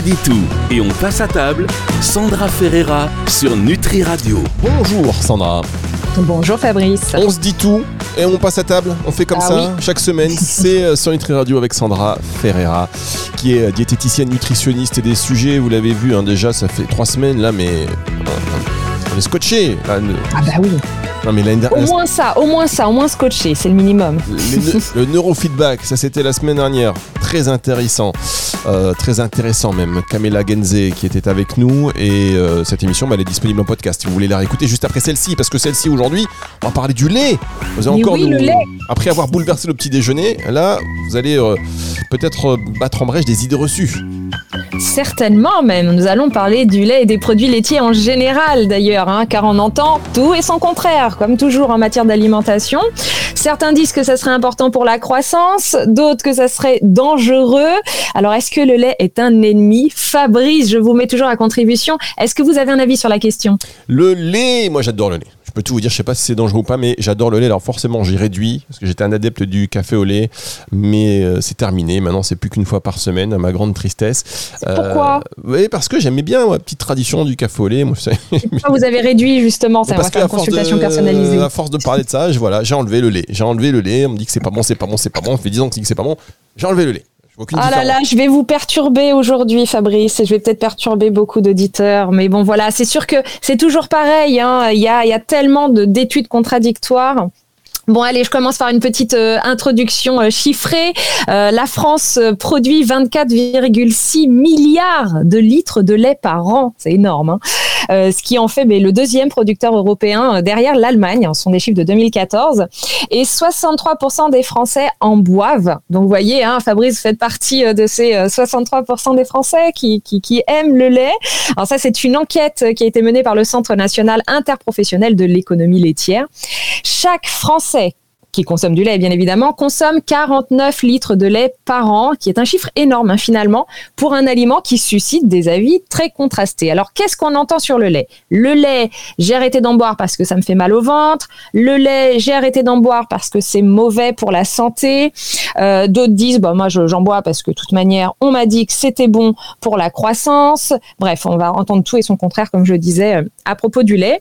se dit tout et on passe à table. Sandra Ferreira sur Nutri Radio. Bonjour Sandra. Bonjour Fabrice. On se dit tout et on passe à table. On fait comme Ah ça chaque semaine. C'est euh, sur Nutri Radio avec Sandra Ferreira, qui est euh, diététicienne nutritionniste et des sujets. Vous l'avez vu hein, déjà, ça fait trois semaines là, mais euh, on est scotché. Là, ne- Ah bah oui. non mais l'année Au moins ça, au moins ça, au moins scotché, c'est le minimum. le neurofeedback, ça c'était la semaine dernière. Très intéressant. Euh, très intéressant même. Camilla Genze qui était avec nous et euh, cette émission bah, elle est disponible en podcast si vous voulez la réécouter juste après celle-ci parce que celle-ci aujourd'hui on va parler du lait. Vous allez encore oui, nous- le lait. Après avoir bouleversé le petit déjeuner, là vous allez euh, peut-être battre en brèche des idées reçues. Certainement même. Nous allons parler du lait et des produits laitiers en général d'ailleurs, hein, car on entend tout et son contraire, comme toujours en matière d'alimentation. Certains disent que ça serait important pour la croissance, d'autres que ça serait dangereux. Alors est-ce que le lait est un ennemi? Fabrice, je vous mets toujours à contribution. Est-ce que vous avez un avis sur la question? Le lait, moi j'adore le lait. Je peux tout vous dire, je sais pas si c'est dangereux ou pas, mais j'adore le lait. Alors forcément, j'ai réduit parce que j'étais un adepte du café au lait, mais euh, c'est terminé. Maintenant, c'est plus qu'une fois par semaine, à ma grande tristesse. Euh, Pourquoi? Oui, parce que j'aimais bien ma petite tradition du café au lait. Moi, Pourquoi vous avez réduit justement? Ça, on parce qu'à force consultation de, personnalisée. à force de parler de ça, je- voilà, j'ai enlevé le lait. J'ai enlevé le lait. On me dit que c'est pas bon, c'est pas bon, c'est pas bon. Ça fait 10 ans que c'est pas bon. J'ai enlevé le lait. Aucune Ah là différence. là, je vais vous perturber aujourd'hui, Fabrice, et je vais peut-être perturber beaucoup d'auditeurs. Mais bon, voilà, c'est sûr que c'est toujours pareil. hein. Il y, a, y a tellement de- d'études contradictoires. Bon, allez, je commence par une petite euh, introduction euh, chiffrée. Euh, la France produit 24,6 milliards de litres de lait par an. C'est énorme. hein. Euh, ce qui en fait mais, le deuxième producteur européen euh, derrière l'Allemagne. Ce sont des chiffres de 2014. Et 63% des Français en boivent. Donc, vous voyez, hein, Fabrice, vous faites partie euh, de ces euh, 63% des Français qui, qui, qui aiment le lait. Alors ça, c'est une enquête qui a été menée par le Centre national interprofessionnel de l'économie laitière. Chaque Français qui consomme du lait, bien évidemment, consomme 49 litres de lait par an, qui est un chiffre énorme hein, finalement, pour un aliment qui suscite des avis très contrastés. Alors, qu'est-ce qu'on entend sur le lait? Le lait, j'ai arrêté d'en boire parce que ça me fait mal au ventre. Le lait, j'ai arrêté d'en boire parce que c'est mauvais pour la santé. Euh, D'autres disent, bah, moi, je- j'en bois parce que de toute manière, on m'a dit que c'était bon pour la croissance. Bref, on va entendre tout et son contraire, comme je le disais, euh, à propos du lait.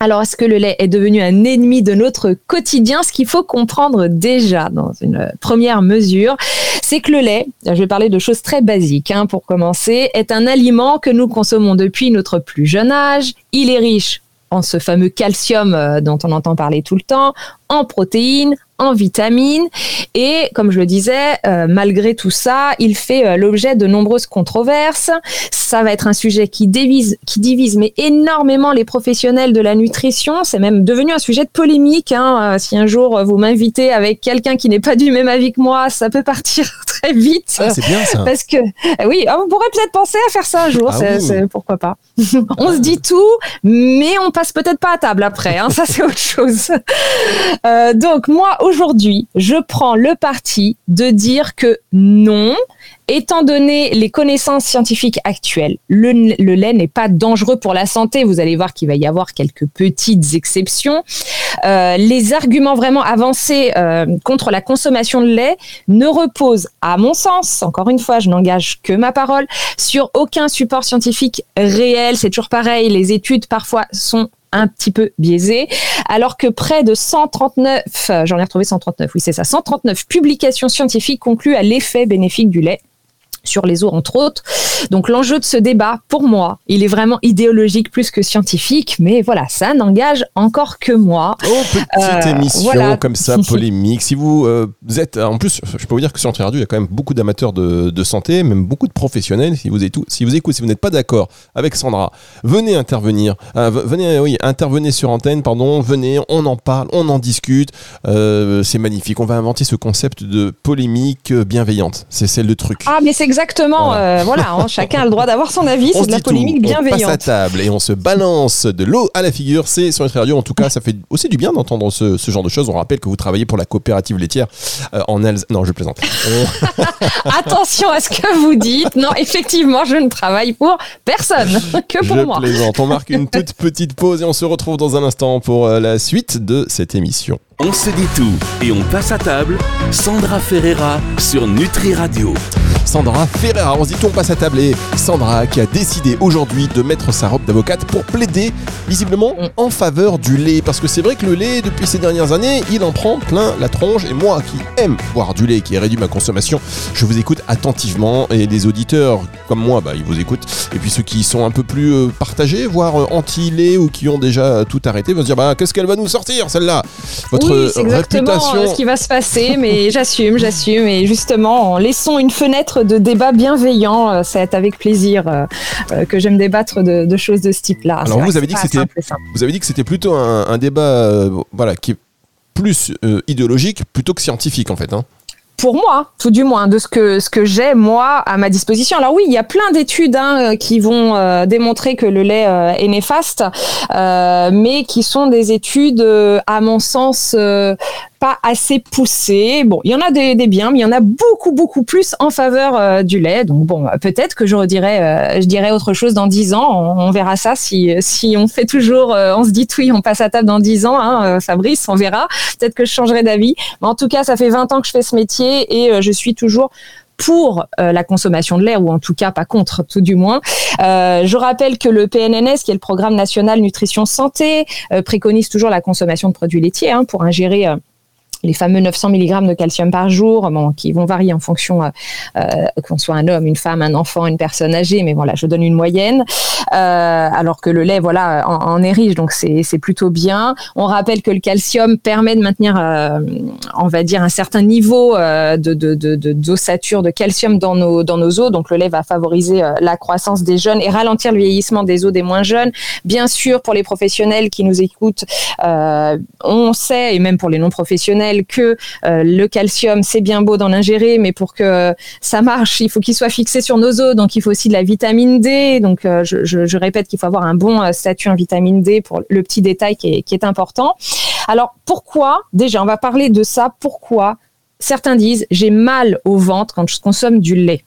Alors, est-ce que le lait est devenu un ennemi de notre quotidien? Ce qu'il faut comprendre déjà dans une première mesure, c'est que le lait, je vais parler de choses très basiques hein, pour commencer, est un aliment que nous consommons depuis notre plus jeune âge. Il est riche en ce fameux calcium euh, dont on entend parler tout le temps, en protéines, en vitamines. Et comme je le disais, euh, malgré tout ça, il fait euh, l'objet de nombreuses controverses. Ça va être un sujet qui divise, qui divise mais énormément les professionnels de la nutrition. C'est même devenu un sujet de polémique. Hein. Euh, Si un jour vous m'invitez avec quelqu'un qui n'est pas du même avis que moi, ça peut partir très vite. Ah, c'est bien ça. Parce que oui, ah, on pourrait peut-être penser à faire ça un jour. Ah c'est- oui. c'est- pourquoi pas On se dit tout, mais on passe peut-être pas à table après. hein, ça c'est autre chose. Donc moi aujourd'hui, je prends le parti de dire que non. Étant donné les connaissances scientifiques actuelles, le, lait n'est pas dangereux pour la santé. Vous allez voir qu'il va y avoir quelques petites exceptions. Euh, les arguments vraiment avancés euh, contre la consommation de lait ne reposent, à mon sens, encore une fois, je n'engage que ma parole, sur aucun support scientifique réel. C'est toujours pareil, les études parfois sont un petit peu biaisées, alors que près de 139, euh, j'en ai retrouvé 139, oui c'est ça, 139 publications scientifiques concluent à l'effet bénéfique du lait sur les os entre autres. Donc l'enjeu de ce débat, pour moi, il est vraiment idéologique plus que scientifique, mais voilà, ça n'engage encore que moi. Oh, petite Euh, émission voilà. comme ça, polémique. Si vous, euh, vous êtes, en plus, je peux vous dire que sur Radio, il y a quand même beaucoup d'amateurs de, de santé, même beaucoup de professionnels. Si vous, êtes tout, si vous écoutez, si vous n'êtes pas d'accord avec Sandra, venez intervenir. Euh, venez, oui, intervenez sur antenne, pardon. Venez, on en parle, on en discute. Euh, c'est magnifique. On va inventer ce concept de polémique euh, bienveillante. C'est celle le truc. Ah, mais c'est exactement, Voilà. euh, voilà, hein, chacun a le droit d'avoir son avis, c'est de la tout, polémique On passe à bienveillante. table et on se balance de l'eau à la figure. C'est sur Nutri Radio. En tout cas, ça fait aussi du bien d'entendre ce, ce genre de choses. On rappelle que vous travaillez pour la coopérative laitière euh, en Alsace. Non, je plaisante. On- Attention à ce que vous dites. Non, effectivement, je ne travaille pour personne, que pour je moi. plaisante. On marque une toute petite pause et on se retrouve dans un instant pour euh, la suite de cette émission. On se dit tout et on passe à table. Sandra Ferreira sur Nutri Radio. Sandra Ferreira. On se dit tout, on passe à table et Sandra qui a décidé aujourd'hui de mettre sa robe d'avocate pour plaider visiblement Mm. en faveur du lait. Parce que c'est vrai que le lait, depuis ces dernières années, il en prend plein la tronche. Et moi qui aime boire du lait, qui ai réduit ma consommation, je vous écoute attentivement. Et les auditeurs comme moi, bah, ils vous écoutent. Et puis ceux qui sont un peu plus euh, partagés, voire euh, anti-lait ou qui ont déjà tout arrêté, vont se dire bah, qu'est-ce qu'elle va nous sortir celle-là? Votre oui, c'est exactement réputation. euh, ce qui va se passer, mais j'assume, j'assume. Et justement, laissons une fenêtre de débat bienveillant. euh, C'est avec plaisir euh, euh, que j'aime débattre de, de choses de ce type-là. Alors, vous avez dit que c'était-. Vous avez dit que c'était plutôt un, un débat euh, voilà, qui est plus euh, idéologique plutôt que scientifique en fait. hein. pour moi, tout du moins, de ce que ce que j'ai moi à ma disposition. Alors oui, il y a plein d'études hein, euh, qui vont euh, démontrer que le lait euh, est néfaste, euh, mais qui sont des études, euh, à mon sens, euh, pas assez poussées. Bon, il y en a des, des biens, mais il y en a beaucoup beaucoup plus en faveur euh, du lait. Donc bon, euh, peut-être que je redirais, euh, je dirais autre chose dans dix ans. On, on verra ça si si on fait toujours, euh, on se dit oui, on passe à table dans dix ans, hein, euh, Fabrice, on verra. Peut-être que je changerai d'avis. Mais en tout cas, ça fait 20 ans que je fais ce métier et euh, je suis toujours pour euh, la consommation de lait, ou en tout cas pas contre, tout du moins. Euh, je rappelle que le PNNS, qui est le Programme national nutrition santé, euh, préconise toujours la consommation de produits laitiers hein, pour ingérer les fameux 900 mg de calcium par jour, qui vont varier en fonction euh, euh, qu'on soit un homme, une femme, un enfant, une personne âgée, mais voilà, je donne une moyenne. Euh, alors que le lait, voilà, en, est riche, donc c'est plutôt bien. On rappelle que le calcium permet de maintenir, on va dire, un certain niveau de d'ossature de calcium dans nos dans nos os. Donc le lait va favoriser la croissance des jeunes et ralentir le vieillissement des os des moins jeunes. Bien sûr, pour les professionnels qui nous écoutent, on sait, et même pour les non professionnels, que euh, le calcium, c'est bien beau d'en ingérer, mais pour que ça marche, il faut qu'il soit fixé sur nos os. Donc, il faut aussi de la vitamine D. Donc, euh, je, répète qu'il faut avoir un bon euh, statut en vitamine D pour le petit détail qui est, important. Alors, pourquoi Déjà, on va parler de ça. Pourquoi Certains disent j'ai mal au ventre quand je consomme du lait?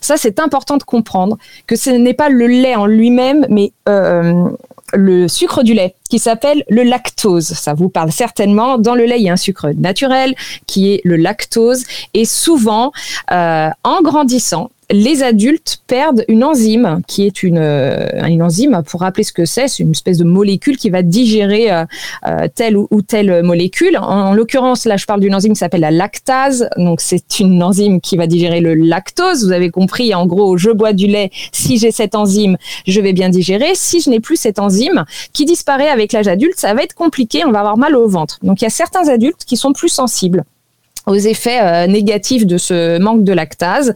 Ça, c'est important de comprendre que ce n'est pas le lait en lui-même, mais euh, le sucre du lait qui s'appelle le lactose. Ça vous parle certainement. Dans le lait, il y a un sucre naturel qui est le lactose. Et souvent, euh, en grandissant, les adultes perdent une enzyme qui est une, euh, une enzyme, pour rappeler ce que c'est, c'est une espèce de molécule qui va digérer euh, euh, telle ou, telle molécule. En, en l'occurrence, là, je parle d'une enzyme qui s'appelle la lactase. Donc, c'est une enzyme qui va digérer le lactose. Vous avez compris, en gros, je bois du lait. Si j'ai cette enzyme, je vais bien digérer. Si je n'ai plus cette enzyme qui disparaît avec l'âge adulte, ça va être compliqué. On va avoir mal au ventre. Donc, il y a certains adultes qui sont plus sensibles aux effets euh, négatifs de ce manque de lactase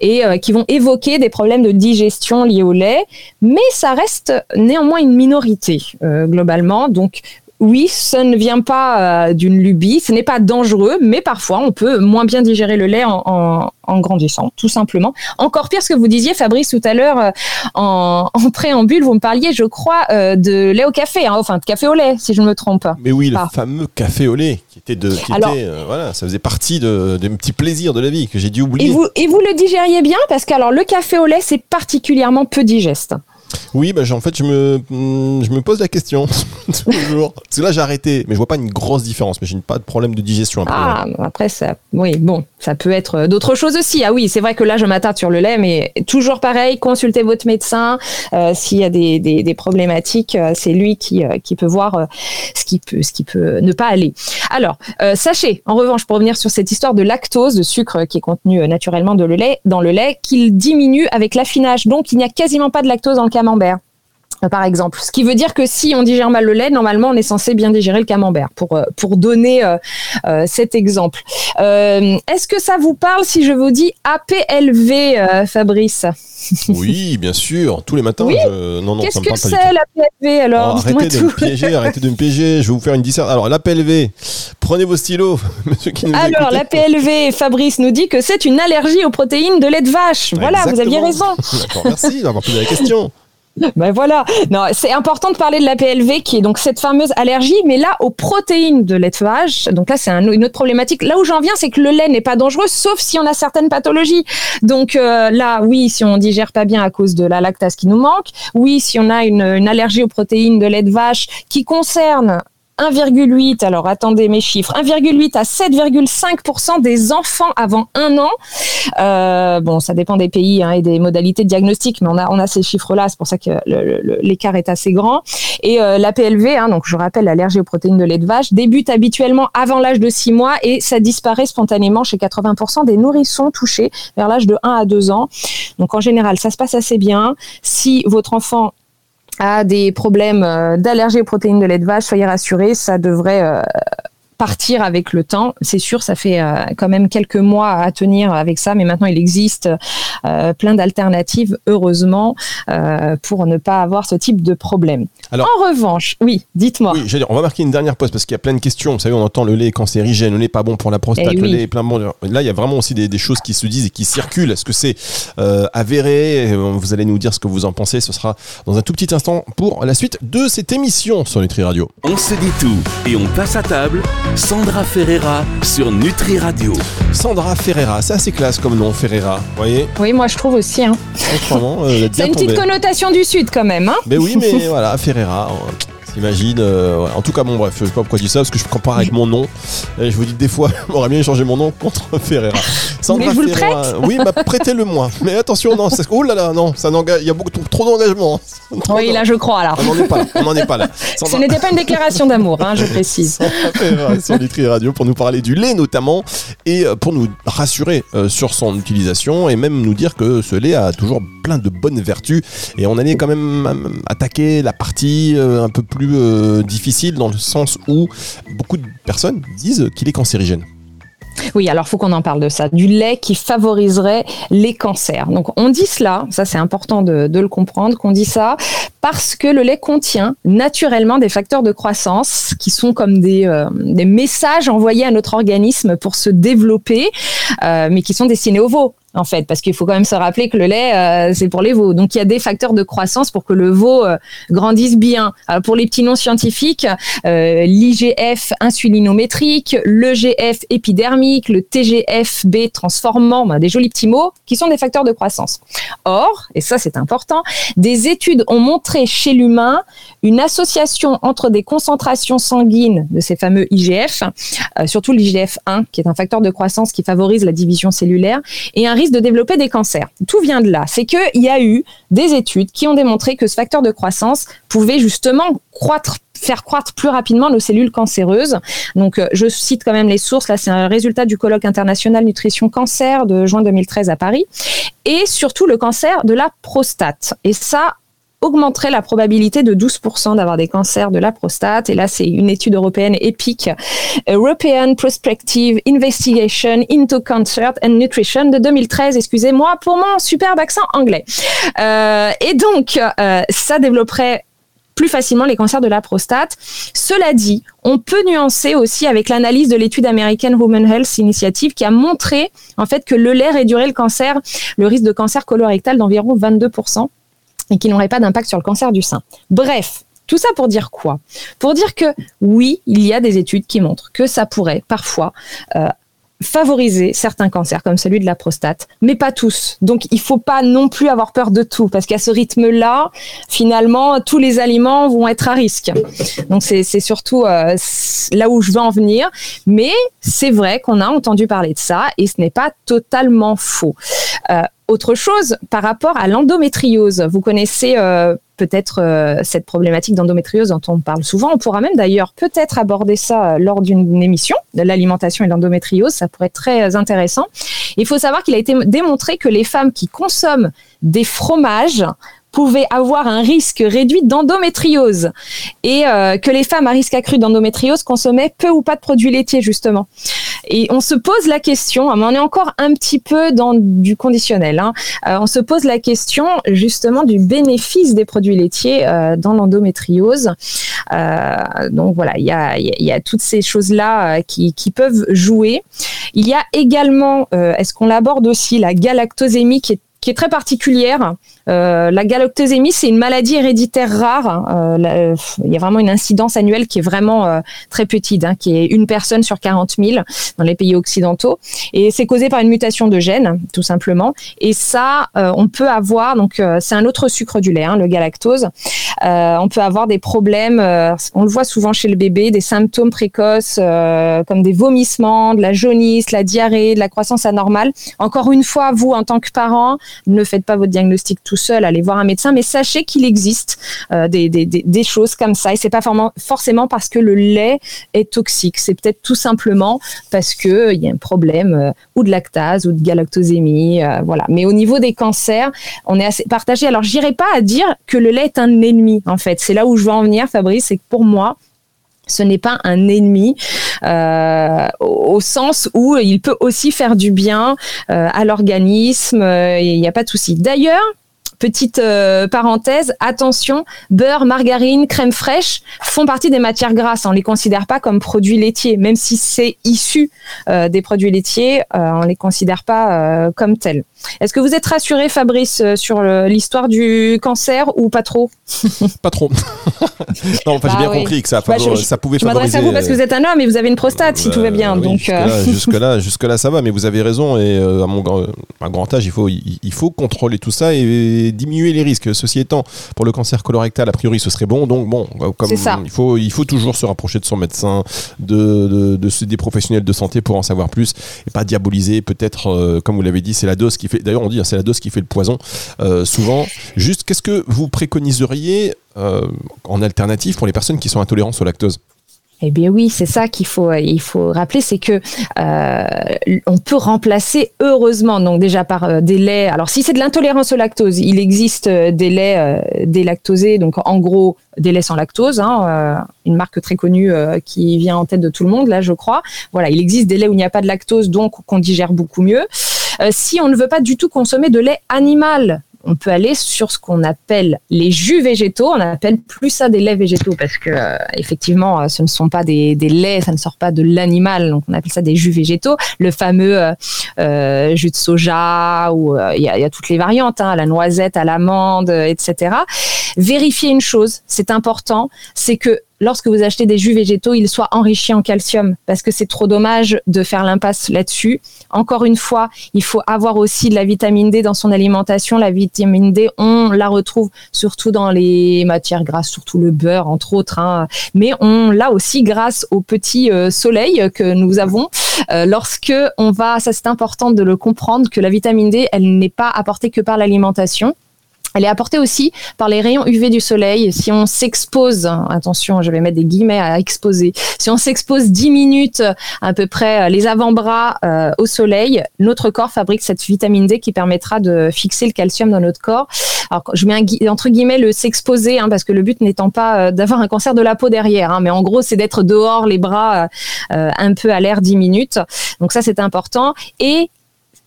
et euh, qui vont évoquer des problèmes de digestion liés au lait, mais ça reste néanmoins une minorité euh, globalement. Donc oui, ça ne vient pas euh, d'une lubie, ce n'est pas dangereux, mais parfois on peut moins bien digérer le lait en, en- en grandissant, tout simplement. Encore pire ce que vous disiez, Fabrice, tout à l'heure, euh, en, en préambule, vous me parliez, je crois, euh, de lait au café, hein, enfin de café au lait, si je ne me trompe pas. Mais oui, le fameux café au lait qui était de, qui Alors- était, voilà, ça faisait partie de, des petits plaisirs de la vie que j'ai dû oublier. Et vous, et vous le digériez bien parce que alors le café au lait c'est particulièrement peu digeste. Oui, bah, en fait, je me, hmm, je me pose la question toujours. Parce que là, j'ai arrêté, mais je vois pas une grosse différence. Mais j'ai pas de problème de digestion après. Ah, après ça, oui, bon, ça peut être euh, d'autres choses aussi. Ah oui, c'est vrai que là je m'attarde sur le lait, mais toujours pareil, consultez votre médecin. Euh, S'il y a des, problématiques, euh, c'est lui qui, peut voir ce qui peut, ce qui peut ne pas aller. Alors, sachez, en revanche, pour revenir sur cette histoire de lactose, de sucre qui est contenu naturellement le lait, dans le lait, qu'il diminue avec l'affinage. Donc, il n'y a quasiment pas de lactose dans le camembert. euh, Par exemple, ce qui veut dire que si on digère mal le lait, normalement on est censé bien digérer le camembert. Pour euh, pour donner euh, euh, cet exemple. Euh, Est-ce que ça vous parle si je vous dis APLV, Fabrice? Oui, bien sûr. Tous les matins, Oui. je... non, non, Qu'est-ce que c'est l'APLV alors? Oh, arrêtez de me piéger, arrêtez de me piéger. Je vais vous faire une dissert. Alors, l'APLV, prenez vos stylos, monsieur qui nous Alors, l'APLV, Fabrice nous dit que c'est une allergie aux protéines de lait de vache. Voilà, vous aviez raison. D'accord, merci d'avoir posé la question. Ben voilà. Non, c'est important de parler de l'APLV qui est donc cette fameuse allergie, mais là aux protéines de lait de vache. Donc là, c'est un- une autre problématique. Là où j'en viens, c'est que le lait n'est pas dangereux, sauf si on a certaines pathologies. Donc euh, là, oui, si on digère pas bien à cause de la lactase qui nous manque. Oui, si on a une, une allergie aux protéines de lait de vache qui concerne 1,8, alors attendez mes chiffres, 1,8 à 7,5% des enfants avant un an. Euh, bon, ça dépend des pays hein, et des modalités de diagnostic, mais on a, on a ces chiffres-là, c'est pour ça que l'écart est assez grand. Et euh, la PLV, hein, donc je rappelle l'allergie aux protéines de lait de vache, débute habituellement avant l'âge de 6 mois et ça disparaît spontanément chez 80% des nourrissons touchés vers l'âge de 1 à 2 ans. Donc en général, ça se passe assez bien. Si votre enfant a des problèmes euh, d'allergie aux protéines de lait de vache, soyez rassurés, ça devrait euh, partir avec le temps. C'est sûr, ça fait euh, quand même quelques mois à tenir avec ça, mais maintenant il existe euh, plein d'alternatives, heureusement, euh, pour ne pas avoir ce type de problème. Alors, en revanche, oui, dites-moi. Oui, dire, on va marquer une dernière pause parce qu'il y a plein de questions. Vous savez, on entend le lait cancérigène, le lait pas bon pour la prostate, eh le lait est plein bon. Là, il y a vraiment aussi des, choses qui se disent et qui circulent. Est-ce que c'est avéré? Vous allez nous dire ce que vous en pensez. Ce sera dans un tout petit instant pour la suite de cette émission sur Nutri Radio. On se dit tout et on passe à table. Sandra Ferreira sur Nutri Radio. Sandra Ferreira, c'est assez classe comme nom, Ferreira, voyez Oui, moi je trouve aussi. Hein. Euh, c'est une petite connotation du Sud quand même. Hein mais oui, mais voilà, Ferreira. Imagine. Euh, en tout cas, bon, bref, je sais pas pourquoi je dis ça, parce que je compare avec mon nom. Et je vous dis des fois, j'aurais bien changé mon nom contre Ferreira. Sandra vous Ferreira. Le oui, bah, prêtez-le moi. Mais attention, non, oh là là, non, ça il y a beaucoup trop, d'engagement. Oui, là, je crois, alors. On n'en est pas là. On est pas là. Ce n'était pas une déclaration d'amour, hein, je précise. Ferreira sur Nutri Radio pour nous parler du lait, notamment, et euh, pour nous rassurer euh, sur son utilisation, et même nous dire que ce lait a toujours plein de bonnes vertus. Et on allait quand même attaquer la partie un peu plus euh, difficile dans le sens où beaucoup de personnes disent qu'il est cancérigène. Oui, alors faut qu'on en parle de ça. Du lait qui favoriserait les cancers. Donc on dit cela, ça c'est important de, le comprendre, qu'on dit ça parce que le lait contient naturellement des facteurs de croissance qui sont comme des, euh, messages envoyés à notre organisme pour se développer, euh, mais qui sont destinés aux veaux en fait, parce qu'il faut quand même se rappeler que le lait, euh, c'est pour les veaux. Donc il y a des facteurs de croissance pour que le veau euh, grandisse bien. pour les petits noms scientifiques, euh, l'IGF insulinométrique, l'EGF épidermique, le TGFB transformant, ben, des jolis petits mots qui sont des facteurs de croissance. Or, et ça c'est important, des études ont montré chez l'humain une association entre des concentrations sanguines de ces fameux IGF, surtout l'IGF-1 qui est un facteur de croissance qui favorise la division cellulaire, et un risque de développer des cancers. Tout vient de là? C'est qu'il y a eu des études qui ont démontré que ce facteur de croissance pouvait justement faire croître plus rapidement nos cellules cancéreuses. Donc, euh, je cite quand même les sources. Là, c'est un résultat du colloque international nutrition cancer de juin 2013 à Paris. Et surtout le cancer de la prostate. Et ça, augmenterait la probabilité de 12% d'avoir des cancers de la prostate. Et là, c'est une étude européenne épique, European Prospective Investigation into Cancer and Nutrition de 2013, excusez-moi pour mon superbe accent anglais. Euh, et donc, euh, ça développerait plus facilement les cancers de la prostate. Cela dit, on peut nuancer aussi avec l'analyse de l'étude américaine Women Health Initiative qui a montré en fait que le lait réduirait le cancer, le risque de cancer colorectal d'environ 22% et qui n'aurait pas d'impact sur le cancer du sein. Bref, tout ça pour dire quoi? Pour dire que oui, il y a des études qui montrent que ça pourrait parfois euh, favoriser certains cancers comme celui de la prostate, mais pas tous. Donc il faut pas non plus avoir peur de tout parce qu'à ce rythme-là, finalement, tous les aliments vont être à risque. Donc c'est surtout euh, là où je veux en venir. Mais c'est vrai qu'on a entendu parler de ça et ce n'est pas totalement faux. Euh, autre chose par rapport à l'endométriose. Vous connaissez euh, peut-être euh, cette problématique d'endométriose dont on parle souvent. On pourra même d'ailleurs peut-être aborder ça euh, lors d'une émission de l'alimentation et l'endométriose. Ça pourrait être très intéressant. Il faut savoir qu'il a été démontré que les femmes qui consomment des fromages pouvaient avoir un risque réduit d'endométriose et euh, que les femmes à risque accru d'endométriose consommaient peu ou pas de produits laitiers justement. Et on se pose la question, on est encore un petit peu dans du conditionnel, hein, euh, on se pose la question justement du bénéfice des produits laitiers euh, dans l'endométriose. donc voilà, il y a, y a, toutes ces choses-là qui, qui, peuvent jouer. Il y a également, est-ce qu'on l'aborde aussi, la galactosémie qui est qui est très particulière. Euh, la galactosémie, c'est une maladie héréditaire rare. Euh, il y a vraiment une incidence annuelle qui est vraiment euh, très petite, hein, qui est une personne sur 40 000 dans les pays occidentaux. Et c'est causé par une mutation de gène, tout simplement. Et ça, on peut avoir, donc c'est un autre sucre du lait, hein, le galactose. on peut avoir des problèmes, on le voit souvent chez le bébé, des symptômes précoces comme des vomissements, de la jaunisse, la diarrhée, de la croissance anormale. Encore une fois, vous, en tant que parent, ne faites pas votre diagnostic tout seul, allez voir un médecin, mais sachez qu'il existe euh, des, choses comme ça. Et c'est pas forcément parce que le lait est toxique. C'est peut-être tout simplement parce que euh, y a un problème euh, ou de lactase ou de galactosémie, voilà. Mais au niveau des cancers, on est assez partagé. Alors, j'irai pas à dire que le lait est un ennemi. En fait, c'est là où je veux en venir, Fabrice. C'est que pour moi, ce n'est pas un ennemi euh, au sens où il peut aussi faire du bien euh, à l'organisme. Euh, il n'y a pas de souci. D'ailleurs, petite parenthèse, attention, beurre, margarine, crème fraîche font partie des matières grasses. On les considère pas comme produits laitiers, même si c'est issu des produits laitiers, on les considère pas comme tels. Est-ce que vous êtes rassuré, Fabrice, euh, sur l'histoire du cancer ou pas trop Pas trop. non, enfin, j'ai bah bien compris que ça, bah, ça pouvait je m'adresse à vous parce que vous êtes un homme et vous avez une prostate, si tout va bien. donc euh. jusque-là, jusque là, ça va, mais vous avez raison. Et euh, à mon grand âge, il faut, il, faut contrôler tout ça et diminuer les risques. Ceci étant, pour le cancer colorectal, a priori, ce serait bon. Donc, bon, comme il faut, il faut toujours se rapprocher de son médecin, de, de, des professionnels de santé pour en savoir plus et pas diaboliser. Peut-être, comme vous l'avez dit, c'est la dose qui fait D'ailleurs, on dit hein, c'est la dose qui fait le poison. Euh, souvent, juste, qu'est-ce que vous préconiseriez euh, en alternative pour les personnes qui sont intolérantes au lactose? Eh bien oui, c'est ça qu'il faut il faut rappeler, c'est que euh, on peut remplacer heureusement donc déjà par des laits. Alors si c'est de l'intolérance au lactose, il existe des laits délactosés, donc en gros des laits sans lactose, hein, une marque très connue qui vient en tête de tout le monde là, je crois. Voilà, il existe des laits où il n'y a pas de lactose, donc qu'on digère beaucoup mieux. Euh, si on ne veut pas du tout consommer de lait animal, on peut aller sur ce qu'on appelle les jus végétaux. On appelle plus ça des laits végétaux parce que euh, effectivement, euh, ce ne sont pas des, laits, ça ne sort pas de l'animal, donc on appelle ça des jus végétaux. Le fameux jus de soja ou il y, a, toutes les variantes, hein, la noisette, à l'amande, etc. Vérifiez une chose, c'est important, c'est que lorsque vous achetez des jus végétaux, ils soient enrichis en calcium parce que c'est trop dommage de faire l'impasse là-dessus. Encore une fois, il faut avoir aussi de la vitamine D dans son alimentation. La vitamine D, on la retrouve surtout dans les matières grasses, surtout le beurre entre autres, hein. mais on l'a aussi grâce au petit euh, soleil que nous avons. Euh, lorsque on va, ça c'est important de le comprendre, que la vitamine D, elle n'est pas apportée que par l'alimentation. Elle est apportée aussi par les rayons UV du soleil. Si on s'expose, attention, je vais mettre des guillemets à exposer, si on s'expose 10 minutes à peu près euh, les avant-bras euh, au soleil, notre corps fabrique cette vitamine D qui permettra de fixer le calcium dans notre corps. Alors, je mets entre guillemets le s'exposer, hein, parce que le but n'étant pas euh, d'avoir un cancer de la peau derrière, hein, mais en gros, c'est d'être dehors, les bras un peu à l'air 10 minutes. Donc ça, c'est important. Et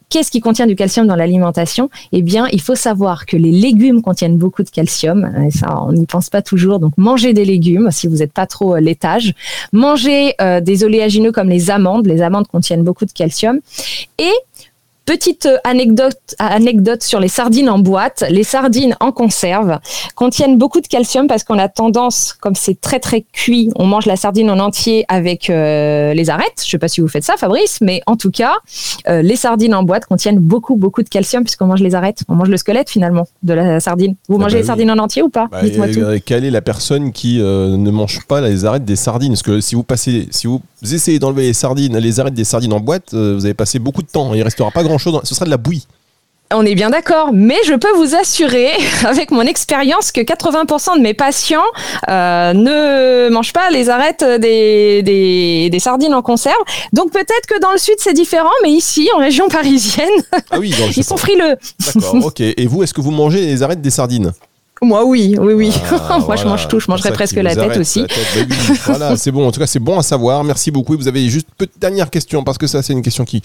Qu'est-ce qui contient du calcium dans l'alimentation? Eh bien, il faut savoir que les légumes contiennent beaucoup de calcium. Et ça, on n'y pense pas toujours. Donc, mangez des légumes si vous n'êtes pas trop euh, laitage. Mangez euh, des oléagineux comme les amandes. Les amandes contiennent beaucoup de calcium. Et Petite euh, anecdote, anecdote sur les sardines en boîte. Les sardines en conserve contiennent beaucoup de calcium parce qu'on a tendance, comme c'est très très cuit, on mange la sardine en entier avec euh, les arêtes. Je sais pas si vous faites ça, Fabrice, mais en tout cas, euh, les sardines en boîte contiennent beaucoup beaucoup de calcium puisqu'on mange les arêtes. On mange le squelette finalement de la sardine. Vous ah mangez bah les sardines en entier ou pas? Bah, Dites-moi tout. Quelle est la personne qui ne mange pas les arêtes des sardines? Parce que si vous passez, si vous essayez d'enlever les sardines, les arêtes des sardines en boîte, vous avez passé beaucoup de temps. Il restera pas grand ce sera de la bouillie. On est bien d'accord, mais je peux vous assurer, avec mon expérience, que 80% de mes patients euh, ne mangent pas les arêtes des, des, sardines en conserve. Donc peut-être que dans le sud c'est différent, mais ici, en région parisienne, ah oui, ils sont frileux. D'accord, ok. Et vous, est-ce que vous mangez les arêtes des sardines? Moi, oui, oui, oui. Ah, Moi, je mange tout. Je ça presque la tête aussi. la tête. Bah oui, voilà, c'est bon. En tout cas, c'est bon à savoir. Merci beaucoup. Et Vous avez juste une dernière question parce que ça, c'est une question qui,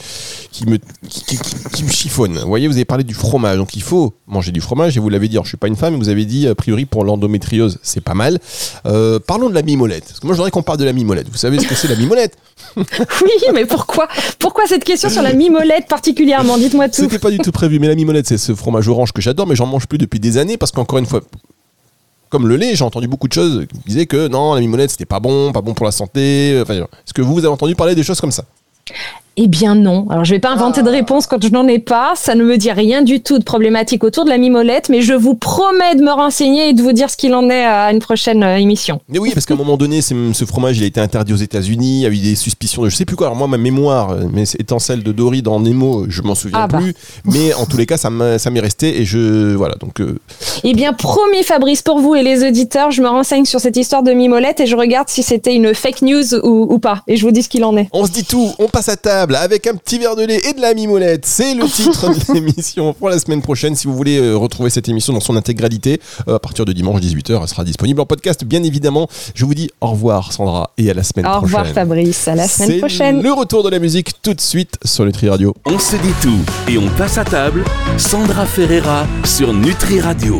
qui, me, qui, qui- qui- qui me chiffonne. Vous voyez, vous avez parlé du fromage. Donc, il faut manger du fromage. Et vous l'avez dit, alors, je suis pas une femme, mais vous avez dit, a priori, pour l'endométriose, c'est pas mal. Euh, parlons de la mimolette. Parce que moi, je voudrais qu'on parle de la mimolette. Vous savez ce que c'est la mimolette? Oui, mais pourquoi? Pourquoi cette question sur la mimolette particulièrement? Dites-moi tout. C'était pas du tout prévu. Mais la mimolette, c'est ce fromage orange que j'adore, mais j'en mange plus depuis des années parce qu'encore une fois, comme le lait, j'ai entendu beaucoup de choses qui disaient que non, la mimolette, c'était pas bon, pas bon pour la santé. Enfin, est-ce que vous, vous avez entendu parler des choses comme ça? Eh bien non. Alors je vais pas inventer de réponse quand je n'en ai pas. Ça ne me dit rien du tout de problématique autour de la mimolette, mais je vous promets de me renseigner et de vous dire ce qu'il en est à une prochaine euh, émission. Mais oui, parce qu'à un moment donné, ce fromage, il a été interdit aux États-Unis. Il y a eu des suspicions de je sais plus quoi. Alors moi, ma mémoire, euh, mais étant celle de Dory dans Nemo, je m'en souviens Ah bah. plus. Mais en tous les cas, ça m'est resté et je voilà. Donc euh, Eh bien, promis Fabrice, pour vous et les auditeurs, je me renseigne sur cette histoire de mimolette et je regarde si c'était une fake news ou, ou pas. Et je vous dis ce qu'il en est. On se dit tout, on passe à table avec un petit verre de lait et de la mimolette. C'est le titre de l'émission pour la semaine prochaine. Si vous voulez euh, retrouver cette émission dans son intégralité, euh, à partir de dimanche 18h, elle sera disponible en podcast, bien évidemment. Je vous dis au revoir, Sandra, et à la semaine Au prochaine. revoir Fabrice, à la semaine prochaine. Le retour de la musique tout de suite sur Nutri Radio. On se dit tout et on passe à table. Sandra Ferreira sur Nutri Radio.